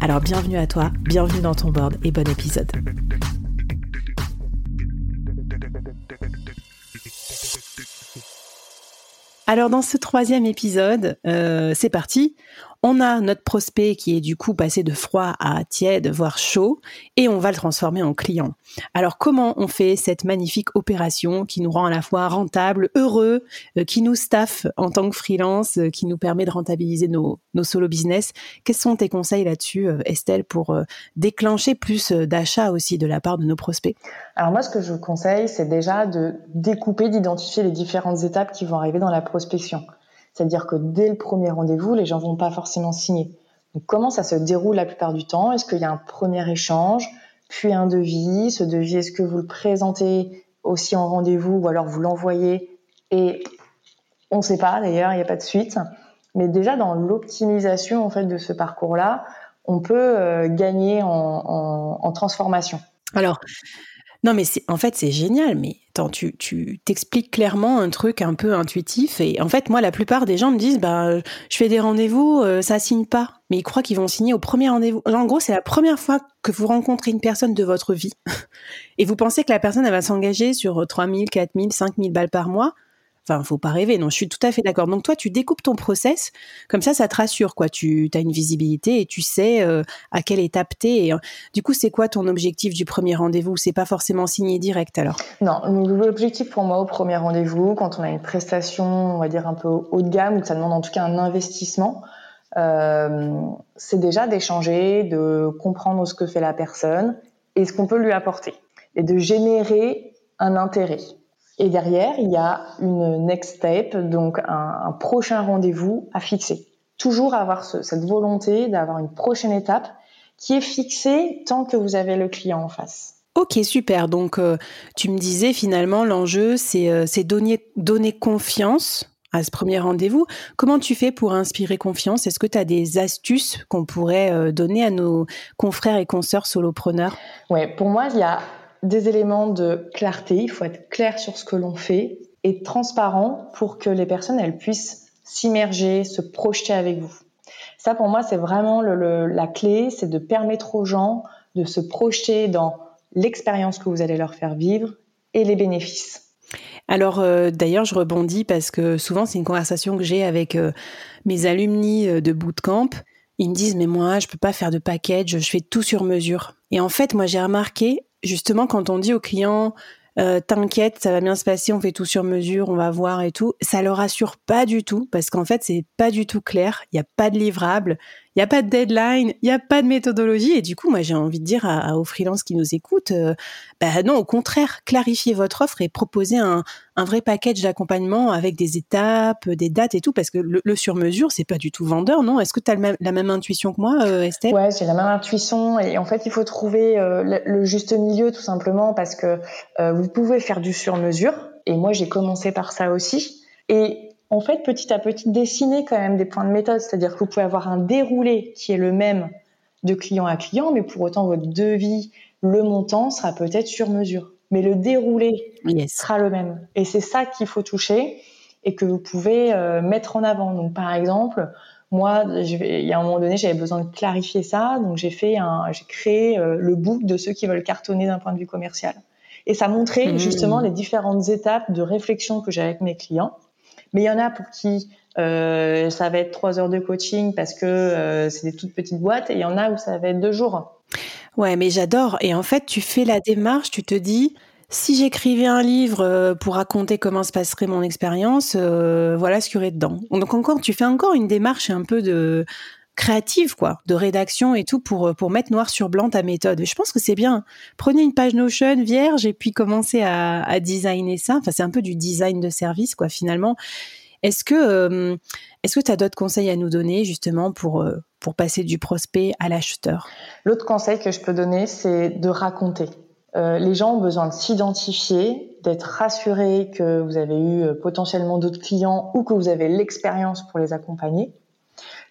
Alors bienvenue à toi, bienvenue dans ton board et bon épisode. Alors dans ce troisième épisode, euh, c'est parti. On a notre prospect qui est du coup passé de froid à tiède, voire chaud, et on va le transformer en client. Alors comment on fait cette magnifique opération qui nous rend à la fois rentable, heureux, euh, qui nous staff en tant que freelance, euh, qui nous permet de rentabiliser nos, solo business? Quels sont tes conseils là-dessus, euh, Estelle, pour déclencher plus d'achats aussi de la part de nos prospects? Alors moi, ce que je vous conseille, c'est déjà de découper, d'identifier les différentes étapes qui vont arriver dans la prospection. C'est-à-dire que dès le premier rendez-vous, les gens vont pas forcément signer. Comment ça se déroule la plupart du temps? Est-ce qu'il y a un premier échange, puis un devis? Ce devis, est-ce que vous le présentez aussi en rendez-vous ou alors vous l'envoyez et on ne sait pas d'ailleurs, il n'y a pas de suite. Mais déjà dans l'optimisation en fait de ce parcours-là, on peut euh, gagner en, en transformation. Alors, non, mais en fait, c'est génial. Mais attends, tu, t'expliques clairement un truc un peu intuitif. Et en fait, moi, la plupart des gens me disent, bah, je fais des rendez-vous, euh, ça signe pas. Mais ils croient qu'ils vont signer au premier rendez-vous. En gros, c'est la première fois que vous rencontrez une personne de votre vie. et vous pensez que la personne, elle va s'engager sur 3000, 4000, 5000 balles par mois. Enfin, faut pas rêver. Non, je suis tout à fait d'accord. Donc toi, tu découpes ton process, comme ça, ça te rassure, quoi. Tu as une visibilité et tu sais euh, à quelle étape t'es. Euh, du coup, c'est quoi ton objectif du premier rendez-vous? C'est pas forcément signé direct, alors? Non, l'objectif pour moi au premier rendez-vous, quand on a une prestation, on va dire un peu haut de gamme, ou ça demande en tout cas un investissement, euh, c'est déjà d'échanger, de comprendre ce que fait la personne et ce qu'on peut lui apporter, et de générer un intérêt. Et derrière, il y a une next step, donc un, prochain rendez-vous à fixer. Toujours avoir cette volonté d'avoir une prochaine étape qui est fixée tant que vous avez le client en face. Ok, super. Donc, euh, tu me disais finalement, l'enjeu, c'est euh, donner, donner confiance à ce premier rendez-vous. Comment tu fais pour inspirer confiance? Est-ce que tu as des astuces qu'on pourrait euh, donner à nos confrères et consoeurs solopreneurs? Oui, pour moi, il y a des éléments de clarté, il faut être clair sur ce que l'on fait et transparent pour que les personnes elles puissent s'immerger, se projeter avec vous. Ça pour moi c'est vraiment la clé, c'est de permettre aux gens de se projeter dans l'expérience que vous allez leur faire vivre et les bénéfices. Alors euh, d'ailleurs, je rebondis parce que souvent c'est une conversation que j'ai avec euh, mes alumni euh, de bootcamp. Ils me disent mais moi je peux pas faire de package, je fais tout sur mesure. Et en fait, moi j'ai remarqué justement, quand on dit aux clients, euh, t'inquiète, ça va bien se passer, on fait tout sur mesure, on va voir et tout, ça leur assure pas du tout parce qu'en fait, c'est pas du tout clair, il n'y a pas de livrable, il n'y a pas de deadline, il n'y a pas de méthodologie. Et du coup, moi, j'ai envie de dire aux freelances qui nous écoutent, euh, bah non, au contraire, clarifiez votre offre et proposez un, vrai package d'accompagnement avec des étapes, des dates et tout, parce que le, sur-mesure, c'est pas du tout vendeur, non? Est-ce que tu as la même intuition que moi, euh, Estelle? Ouais, j'ai la même intuition. Et en fait, il faut trouver euh, le, le, juste milieu, tout simplement, parce que vous pouvez faire du sur-mesure. Et moi, j'ai commencé par ça aussi. Et en fait, petit à petit, dessiner quand même des points de méthode. C'est-à-dire que vous pouvez avoir un déroulé qui est le même de client à client, mais pour autant, votre devis, le montant sera peut-être sur mesure. Mais le déroulé sera le même. Et c'est ça qu'il faut toucher et que vous pouvez euh, mettre en avant. Donc, par exemple, moi, il y a un moment donné, j'avais besoin de clarifier ça, donc j'ai fait un, j'ai créé euh, le book de ceux qui veulent cartonner d'un point de vue commercial. Et ça montrait mmh. justement les différentes étapes de réflexion que j'ai avec mes clients mais il y en a pour qui euh, ça va être trois heures de coaching parce que euh, c'est des toutes petites boîtes et il y en a où ça va être deux jours. Ouais, mais j'adore. Et en fait, tu fais la démarche, tu te dis, si j'écrivais un livre euh, pour raconter comment se passerait mon expérience, voilà ce qu'il y aurait dedans. Donc encore, tu fais encore une démarche un peu de créative, quoi, de rédaction et tout pour pour mettre noir sur blanc ta méthode. Je pense que c'est bien. Prenez une page Notion vierge et puis commencez à, à designer ça. Enfin, c'est un peu du design de service, quoi, finalement. Est-ce que euh, que tu as d'autres conseils à nous donner justement pour euh, pour passer du prospect à l'acheteur? L'autre conseil que je peux donner, c'est de raconter. Euh, les gens ont besoin de s'identifier, d'être rassurés que vous avez eu potentiellement d'autres clients ou que vous avez l'expérience pour les accompagner.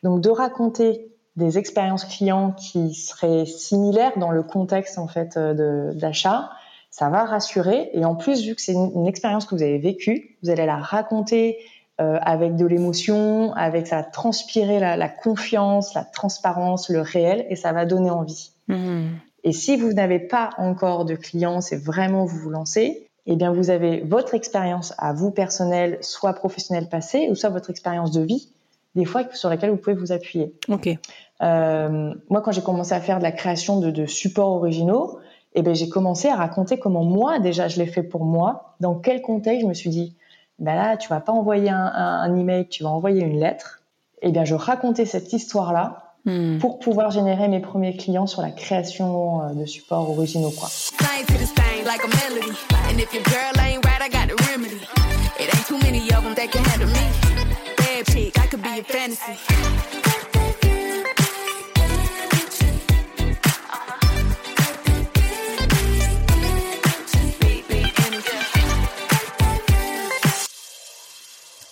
Donc de raconter des expériences clients qui seraient similaires dans le contexte en fait d'achat, ça va rassurer. Et en plus, vu que c'est une, une, expérience que vous avez vécue, vous allez la raconter euh, avec de l'émotion, avec ça va transpirer la, la, confiance, la transparence, le réel, et ça va donner envie. Mmh. Et si vous n'avez pas encore de clients, c'est vraiment vous vous lancez, eh bien vous avez votre expérience à vous personnelle, soit professionnelle passée, ou soit votre expérience de vie, des fois sur laquelle vous pouvez vous appuyer. Ok. Euh, moi, quand j'ai commencé à faire de la création de, de supports originaux, eh ben j'ai commencé à raconter comment moi déjà je l'ai fait pour moi, dans quel contexte je me suis dit ben là, tu vas pas envoyer un, un, un, email, tu vas envoyer une lettre. Et eh bien, je racontais cette histoire-là hmm. pour pouvoir générer mes premiers clients sur la création euh, de supports originaux, quoi.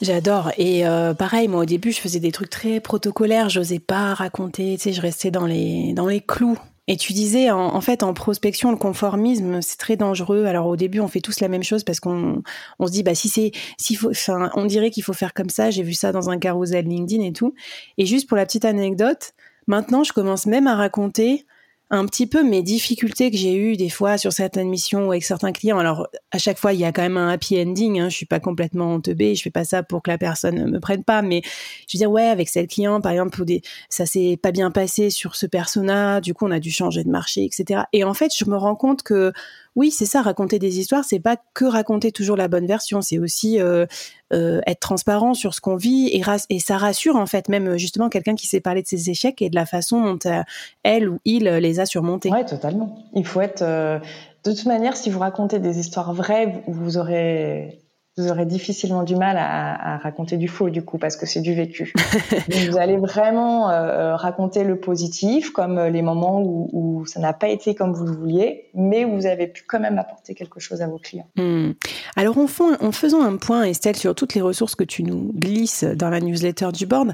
J'adore. Et euh, pareil, moi au début, je faisais des trucs très protocolaires. J'osais pas raconter. Tu sais, je restais dans les dans les clous. Et tu disais, en, fait, en prospection, le conformisme, c'est très dangereux. Alors au début, on fait tous la même chose parce qu'on on se dit, bah si c'est, s'il faut, enfin, on dirait qu'il faut faire comme ça. J'ai vu ça dans un carousel LinkedIn et tout. Et juste pour la petite anecdote, maintenant, je commence même à raconter un petit peu mes difficultés que j'ai eues des fois sur certaines missions ou avec certains clients. Alors à chaque fois il y a quand même un happy ending. Hein. Je suis pas complètement teubée. Je fais pas ça pour que la personne me prenne pas. Mais je veux dire ouais avec cette client par exemple ça s'est pas bien passé sur ce persona. Du coup on a dû changer de marché etc. Et en fait je me rends compte que oui, c'est ça, raconter des histoires, c'est pas que raconter toujours la bonne version, c'est aussi euh, euh, être transparent sur ce qu'on vit et, ça rassure en fait même justement quelqu'un qui sait parler de ses échecs et de la façon dont euh, elle ou il les a surmontés. Ouais, totalement. Il faut être de toute manière, si vous racontez des histoires vraies, vous aurez vous aurez difficilement du mal à, à, raconter du faux du coup parce que c'est du vécu. vous allez vraiment euh, euh, raconter le positif comme euh, les moments où, où ça n'a pas été comme vous le vouliez, mais où vous avez pu quand même apporter quelque chose à vos clients. Hmm. Alors en, fond, en faisant un point Estelle sur toutes les ressources que tu nous glisses dans la newsletter du board,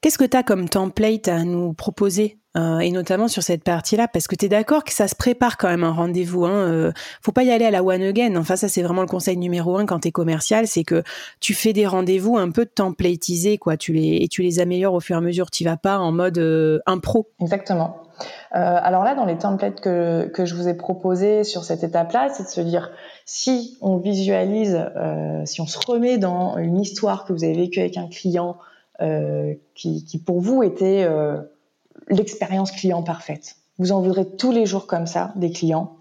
qu'est-ce que tu as comme template à nous proposer? Euh, et notamment sur cette partie-là, parce que tu es d'accord que ça se prépare quand même un rendez-vous. Hein, euh, faut pas y aller à la one again. Enfin, ça c'est vraiment le conseil numéro un quand tu es commercial, c'est que tu fais des rendez-vous un peu templatisés, quoi. Tu les et tu les améliores au fur et à mesure. Tu vas pas en mode euh, impro. Exactement. Euh, alors là, dans les templates que, que je vous ai proposés sur cette étape-là, c'est de se dire si on visualise, si on se remet dans une histoire que vous avez vécue avec un client qui, qui, pour vous était l'expérience client parfaite. Vous en voudrez tous les jours comme ça des clients.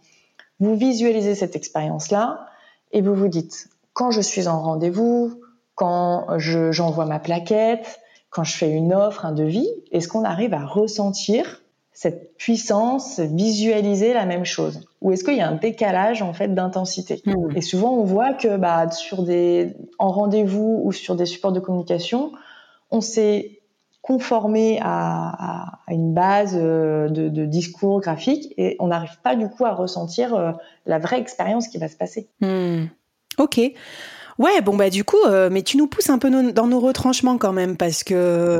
Vous visualisez cette expérience-là et vous vous dites, quand je suis en rendez-vous, quand j'envoie ma plaquette, quand je fais une offre, un devis, est-ce qu'on arrive à ressentir cette puissance, visualiser la même chose? Ou est-ce qu'il y a un décalage en fait d'intensité? Mmh. Et souvent on voit que bah, sur des en rendez-vous ou sur des supports de communication, on s'est conformer à, à, une base euh, de, de, discours graphique et on n'arrive pas du coup à ressentir euh, la vraie expérience qui va se passer. Hmm. Ok. Ouais, bon bah du coup, euh, mais tu nous pousses un peu dans nos retranchements quand même parce que,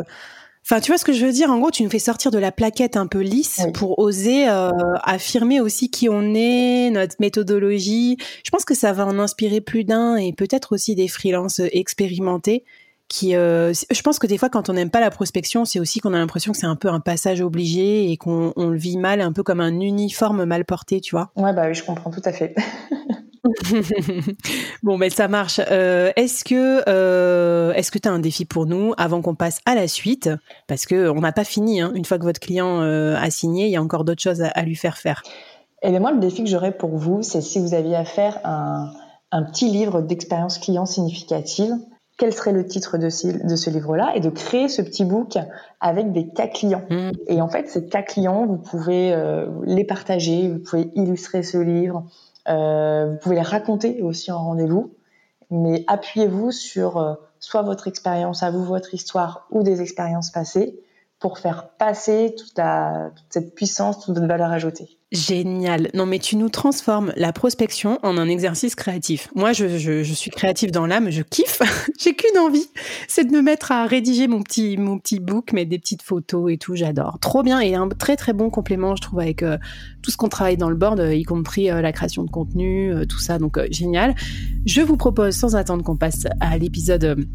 enfin tu vois ce que je veux dire? En gros, tu nous fais sortir de la plaquette un peu lisse pour oser affirmer aussi qui on est, notre méthodologie. Je pense que ça va en inspirer plus d'un et peut-être aussi des freelances expérimentés qui euh, je pense que des fois quand on n'aime pas la prospection c'est aussi qu'on a l'impression que c'est un peu un passage obligé et qu'on le vit mal un peu comme un uniforme mal porté tu vois ouais bah oui je comprends tout à fait bon, ben ça marche. Euh, est-ce que euh, est-ce que tu as un défi pour nous avant qu'on passe à la suite? Parce que on n'a pas fini. Hein. Une fois que votre client a signé, il y a encore d'autres choses à, lui faire faire. Et eh bien moi, le défi que j'aurais pour vous, c'est si vous aviez à faire un, un petit livre d'expérience client significative, quel serait le titre de ce, de ce livre-là et de créer ce petit book avec des cas clients. Mmh. Et en fait, ces cas clients, vous pouvez les partager, vous pouvez illustrer ce livre, euh, vous pouvez les raconter aussi en rendez-vous, mais appuyez-vous sur euh, soit votre expérience à vous, votre histoire ou des expériences passées pour faire passer toute, toute cette puissance, toute votre valeur ajoutée. Génial. Non, mais tu nous transformes la prospection en un exercice créatif. Moi, je, je, suis créative dans l'âme, je kiffe. J'ai qu'une envie, c'est de me mettre à rédiger mon petit, mon petit book, mettre des petites photos et tout. J'adore. Trop bien et un très très bon complément, je trouve, avec euh, tout ce qu'on travaille dans le board, y compris euh, la création de contenu, euh, tout ça. Donc, génial. Je vous propose, sans attendre qu'on passe à l'épisode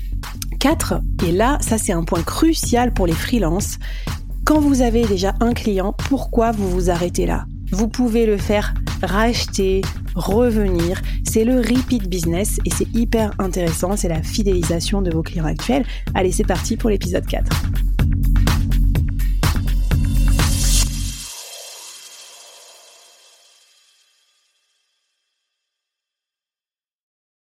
4. Et là, ça, c'est un point crucial pour les freelances. Quand vous avez déjà un client, pourquoi vous vous arrêtez là? Vous pouvez le faire racheter, revenir. C'est le repeat business et c'est hyper intéressant. C'est la fidélisation de vos clients actuels. Allez, c'est parti pour l'épisode 4.